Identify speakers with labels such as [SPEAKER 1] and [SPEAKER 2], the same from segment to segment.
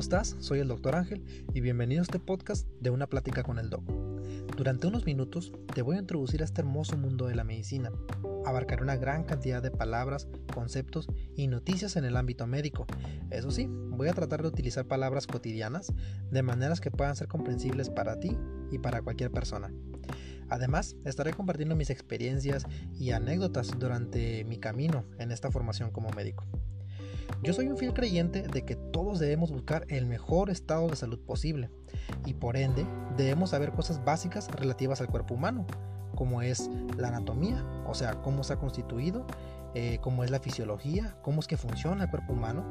[SPEAKER 1] ¿cómo estás? Soy el Dr. Ángel y bienvenido a este podcast de Una Plática con el Doc. Durante unos minutos te voy a introducir a este hermoso mundo de la medicina. Abarcaré una gran cantidad de palabras, conceptos y noticias en el ámbito médico. Eso sí, voy a tratar de utilizar palabras cotidianas de maneras que puedan ser comprensibles para ti y para cualquier persona. Además, estaré compartiendo mis experiencias y anécdotas durante mi camino en esta formación como médico. Yo soy un fiel creyente de que todos debemos buscar el mejor estado de salud posible y por ende debemos saber cosas básicas relativas al cuerpo humano, como es la anatomía, o sea, cómo se ha constituido, eh, cómo es la fisiología, cómo es que funciona el cuerpo humano.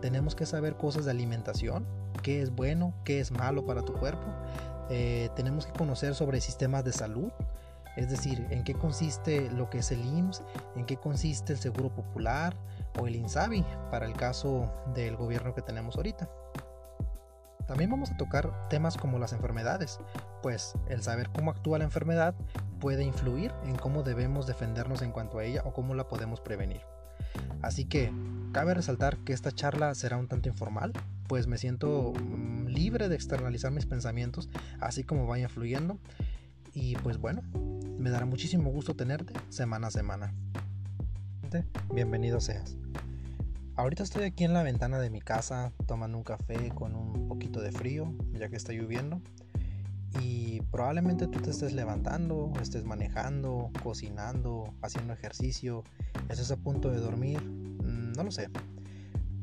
[SPEAKER 1] Tenemos que saber cosas de alimentación, qué es bueno, qué es malo para tu cuerpo. Eh, tenemos que conocer sobre sistemas de salud, es decir, en qué consiste lo que es el IMSS, en qué consiste el Seguro Popular, o el INSABI para el caso del gobierno que tenemos ahorita. También vamos a tocar temas como las enfermedades, pues el saber cómo actúa la enfermedad puede influir en cómo debemos defendernos en cuanto a ella o cómo la podemos prevenir. Así que cabe resaltar que esta charla será un tanto informal, pues me siento mm, libre de externalizar mis pensamientos así como vaya fluyendo. Y pues bueno, me dará muchísimo gusto tenerte semana a semana. Bienvenido seas. Ahorita estoy aquí en la ventana de mi casa tomando un café con un poquito de frío, ya que está lloviendo. Y probablemente tú te estés levantando, estés manejando, cocinando, haciendo ejercicio, estés a punto de dormir, mm, no lo sé.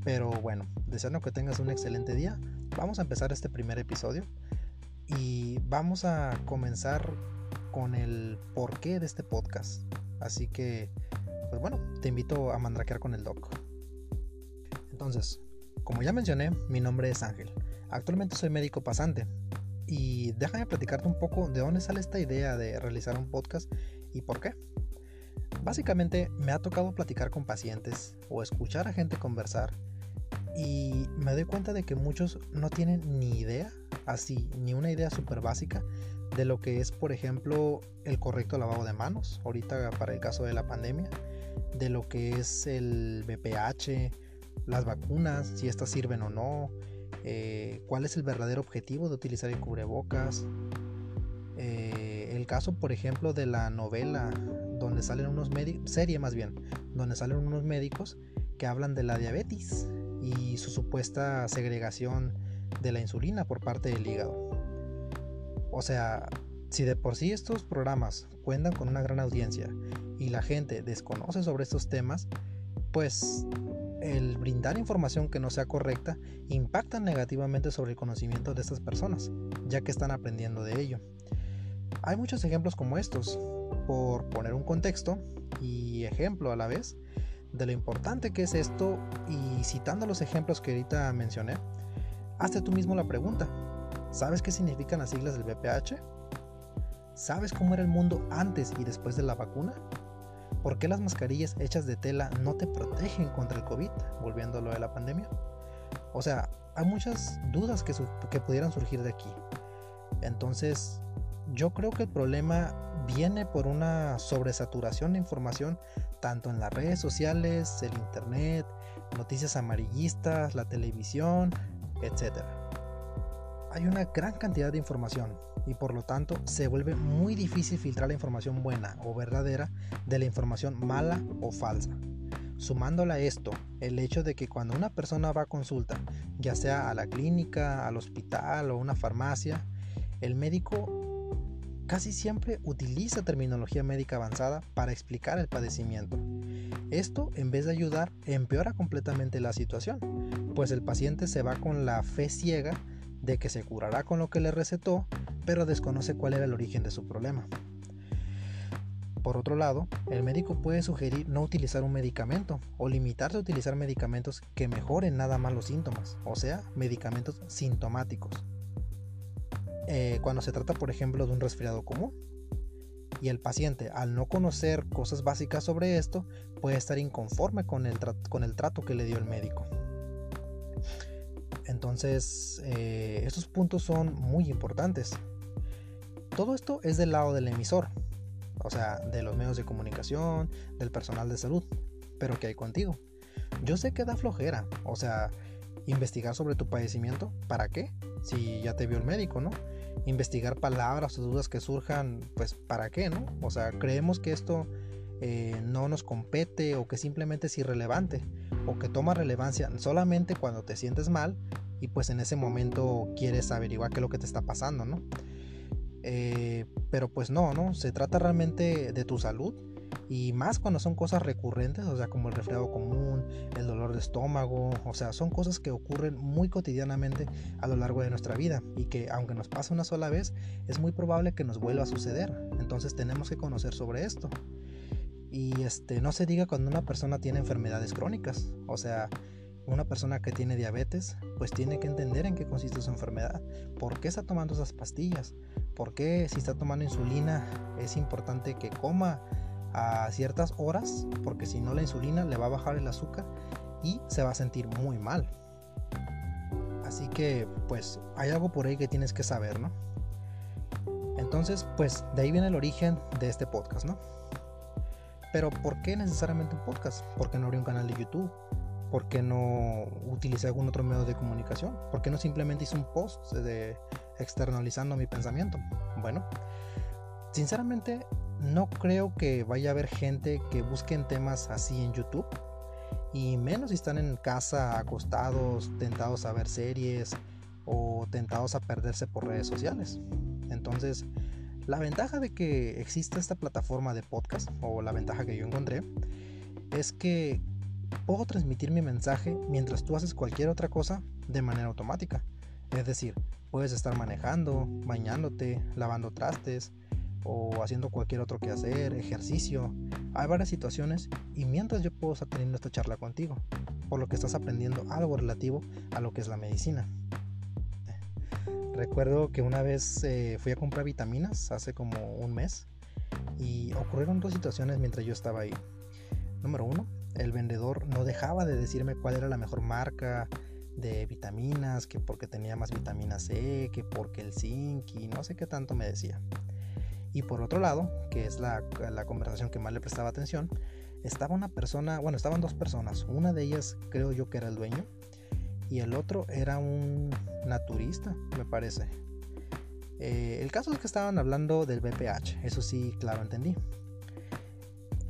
[SPEAKER 1] Pero bueno, deseando que tengas un excelente día, vamos a empezar este primer episodio y vamos a comenzar con el porqué de este podcast. Así que, pues bueno, te invito a mandraquear con el doc. Entonces, como ya mencioné, mi nombre es Ángel. Actualmente soy médico pasante. Y déjame platicarte un poco de dónde sale esta idea de realizar un podcast y por qué. Básicamente me ha tocado platicar con pacientes o escuchar a gente conversar y me doy cuenta de que muchos no tienen ni idea, así, ni una idea súper básica de lo que es, por ejemplo, el correcto lavado de manos, ahorita para el caso de la pandemia, de lo que es el BPH, las vacunas, si estas sirven o no, eh, cuál es el verdadero objetivo de utilizar el cubrebocas. Eh, el caso, por ejemplo, de la novela donde salen unos médicos, serie más bien, donde salen unos médicos que hablan de la diabetes y su supuesta segregación de la insulina por parte del hígado. O sea, si de por sí estos programas cuentan con una gran audiencia y la gente desconoce sobre estos temas, pues el brindar información que no sea correcta impacta negativamente sobre el conocimiento de estas personas, ya que están aprendiendo de ello. Hay muchos ejemplos como estos, por poner un contexto y ejemplo a la vez de lo importante que es esto y citando los ejemplos que ahorita mencioné, hazte tú mismo la pregunta, ¿sabes qué significan las siglas del BPH? ¿Sabes cómo era el mundo antes y después de la vacuna? ¿Por qué las mascarillas hechas de tela no te protegen contra el COVID? Volviendo a lo de la pandemia. O sea, hay muchas dudas que, que pudieran surgir de aquí. Entonces, yo creo que el problema viene por una sobresaturación de información tanto en las redes sociales, el internet, noticias amarillistas, la televisión, etc. Hay una gran cantidad de información y por lo tanto se vuelve muy difícil filtrar la información buena o verdadera de la información mala o falsa. Sumándole a esto el hecho de que cuando una persona va a consulta, ya sea a la clínica, al hospital o una farmacia, el médico casi siempre utiliza terminología médica avanzada para explicar el padecimiento. Esto, en vez de ayudar, empeora completamente la situación, pues el paciente se va con la fe ciega de que se curará con lo que le recetó, pero desconoce cuál era el origen de su problema. Por otro lado, el médico puede sugerir no utilizar un medicamento o limitarse a utilizar medicamentos que mejoren nada más los síntomas, o sea, medicamentos sintomáticos. Eh, cuando se trata, por ejemplo, de un resfriado común. Y el paciente, al no conocer cosas básicas sobre esto, puede estar inconforme con el, con el trato que le dio el médico. Entonces, eh, estos puntos son muy importantes. Todo esto es del lado del emisor, o sea, de los medios de comunicación, del personal de salud. Pero ¿qué hay contigo? Yo sé que da flojera, o sea, investigar sobre tu padecimiento. ¿Para qué? Si ya te vio el médico, ¿no? Investigar palabras o dudas que surjan, pues ¿para qué, no? O sea, creemos que esto eh, no nos compete o que simplemente es irrelevante o que toma relevancia solamente cuando te sientes mal y pues en ese momento quieres averiguar qué es lo que te está pasando, ¿no? Eh, pero pues no, ¿no? Se trata realmente de tu salud y más cuando son cosas recurrentes, o sea, como el resfriado común, el dolor de estómago, o sea, son cosas que ocurren muy cotidianamente a lo largo de nuestra vida y que aunque nos pasa una sola vez, es muy probable que nos vuelva a suceder. Entonces tenemos que conocer sobre esto. Y este, no se diga cuando una persona tiene enfermedades crónicas, o sea, una persona que tiene diabetes, pues tiene que entender en qué consiste su enfermedad, por qué está tomando esas pastillas, por qué si está tomando insulina es importante que coma a ciertas horas, porque si no la insulina le va a bajar el azúcar y se va a sentir muy mal. Así que pues hay algo por ahí que tienes que saber, ¿no? Entonces, pues de ahí viene el origen de este podcast, ¿no? Pero ¿por qué necesariamente un podcast? ¿Por qué no abrí un canal de YouTube? ¿Por qué no utilicé algún otro medio de comunicación? ¿Por qué no simplemente hice un post de externalizando mi pensamiento? Bueno, sinceramente no creo que vaya a haber gente que busquen temas así en YouTube. Y menos si están en casa acostados, tentados a ver series o tentados a perderse por redes sociales. Entonces, la ventaja de que exista esta plataforma de podcast, o la ventaja que yo encontré, es que puedo transmitir mi mensaje mientras tú haces cualquier otra cosa de manera automática. Es decir, puedes estar manejando, bañándote, lavando trastes o haciendo cualquier otro que hacer, ejercicio. Hay varias situaciones y mientras yo puedo estar teniendo esta charla contigo, por lo que estás aprendiendo algo relativo a lo que es la medicina. Recuerdo que una vez eh, fui a comprar vitaminas hace como un mes y ocurrieron dos situaciones mientras yo estaba ahí. Número uno, el vendedor no dejaba de decirme cuál era la mejor marca de vitaminas, que porque tenía más vitamina C, que porque el zinc y no sé qué tanto me decía. Y por otro lado, que es la, conversación que más le prestaba atención, estaba una persona, bueno, estaban dos personas. Una de ellas creo yo que era el dueño y el otro era un naturista, me parece. Eh, el caso es que estaban hablando del BPH, eso sí, claro, entendí.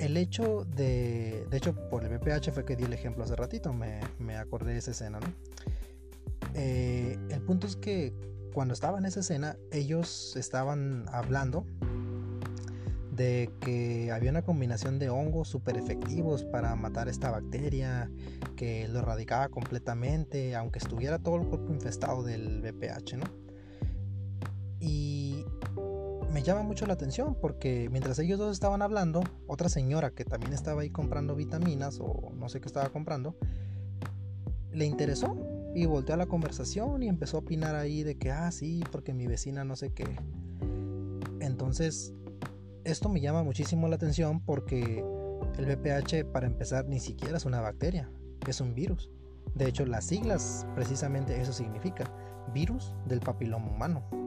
[SPEAKER 1] El hecho de, de hecho, por el BPH fue que di el ejemplo hace ratito, me, me acordé de esa escena, ¿no? Eh, el punto es que cuando estaba en esa escena, ellos estaban hablando de que había una combinación de hongos súper efectivos para matar esta bacteria, que lo erradicaba completamente, aunque estuviera todo el cuerpo infestado del VPH, ¿no? Me llama mucho la atención porque mientras ellos dos estaban hablando, otra señora que también estaba ahí comprando vitaminas o no sé qué estaba comprando, le interesó y volteó a la conversación y empezó a opinar ahí de que, ah, sí, porque mi vecina no sé qué. Entonces esto me llama muchísimo la atención porque el VPH para empezar ni siquiera es una bacteria, es un virus. De hecho, las siglas precisamente eso significa, virus del papiloma humano.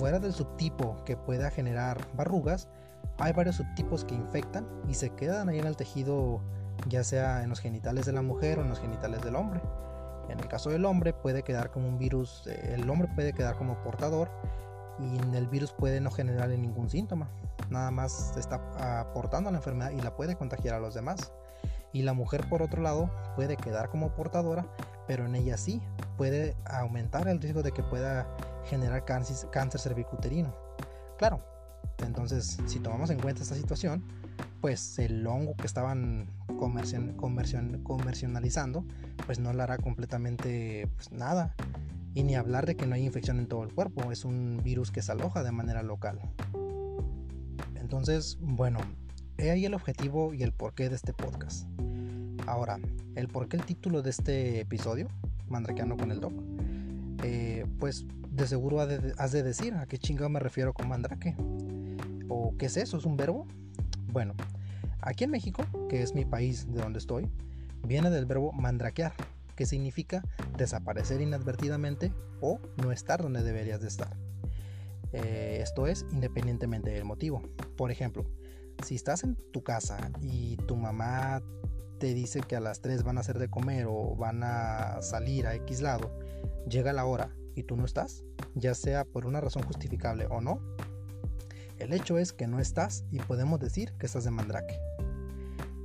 [SPEAKER 1] Fuera del subtipo que pueda generar barrugas, hay varios subtipos que infectan y se quedan ahí en el tejido, ya sea en los genitales de la mujer o en los genitales del hombre. En el caso del hombre puede quedar como un virus, eh, el hombre puede quedar como portador y el virus puede no generarle ningún síntoma. Nada más está aportando la enfermedad y la puede contagiar a los demás. Y la mujer, por otro lado, puede quedar como portadora, pero en ella sí puede aumentar el riesgo de que pueda generar cáncer, cáncer cervicuterino. Claro, entonces si tomamos en cuenta esta situación, pues el hongo que estaban comercializando, pues no le hará completamente pues, nada y ni hablar de que no hay infección en todo el cuerpo, es un virus que se aloja de manera local. Entonces, bueno, he ahí el objetivo y el porqué de este podcast. Ahora, el porqué el título de este episodio, Mandrakeando con el Doc, eh, pues de seguro has de decir a qué chingado me refiero con mandrake. ¿O qué es eso? ¿Es un verbo? Bueno, aquí en México, que es mi país de donde estoy, viene del verbo mandrakear, que significa desaparecer inadvertidamente o no estar donde deberías de estar. Eh, esto es independientemente del motivo. Por ejemplo, si estás en tu casa y tu mamá te dice que a las 3 van a hacer de comer o van a salir a X lado, llega la hora y tú no estás, ya sea por una razón justificable o no, el hecho es que no estás y podemos decir que estás de mandrake.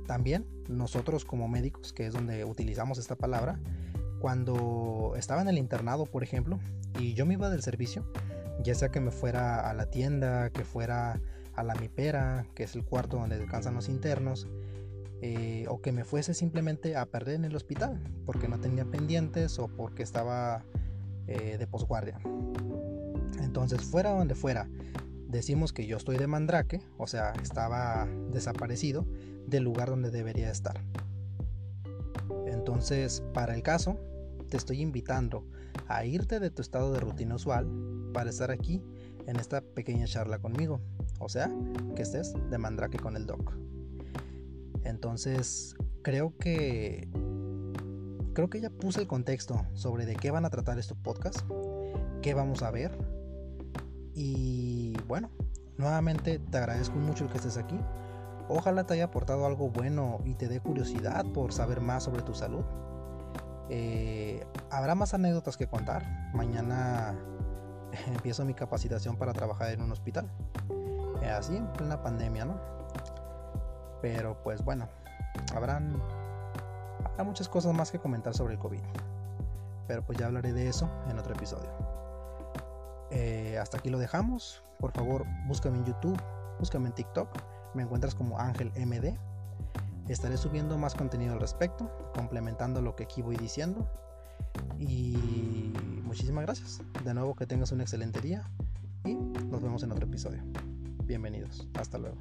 [SPEAKER 1] También nosotros como médicos, que es donde utilizamos esta palabra, cuando estaba en el internado, por ejemplo, y yo me iba del servicio, ya sea que me fuera a la tienda, que fuera a la mipera, que es el cuarto donde descansan los internos, eh, o que me fuese simplemente a perder en el hospital porque no tenía pendientes o porque estaba eh, de posguardia. Entonces, fuera donde fuera, decimos que yo estoy de mandrake, o sea, estaba desaparecido del lugar donde debería estar. Entonces, para el caso, te estoy invitando a irte de tu estado de rutina usual para estar aquí en esta pequeña charla conmigo. O sea, que estés de mandrake con el doc. Entonces, creo que creo que ya puse el contexto sobre de qué van a tratar estos podcasts, qué vamos a ver. Y bueno, nuevamente te agradezco mucho el que estés aquí. Ojalá te haya aportado algo bueno y te dé curiosidad por saber más sobre tu salud. Eh, habrá más anécdotas que contar. Mañana empiezo mi capacitación para trabajar en un hospital. Eh, así en plena pandemia, ¿no? Pero pues bueno, habrán, habrá muchas cosas más que comentar sobre el COVID. Pero pues ya hablaré de eso en otro episodio. Eh, hasta aquí lo dejamos. Por favor, búscame en YouTube, búscame en TikTok. Me encuentras como Ángel MD. Estaré subiendo más contenido al respecto, complementando lo que aquí voy diciendo. Y muchísimas gracias. De nuevo que tengas un excelente día y nos vemos en otro episodio. Bienvenidos. Hasta luego.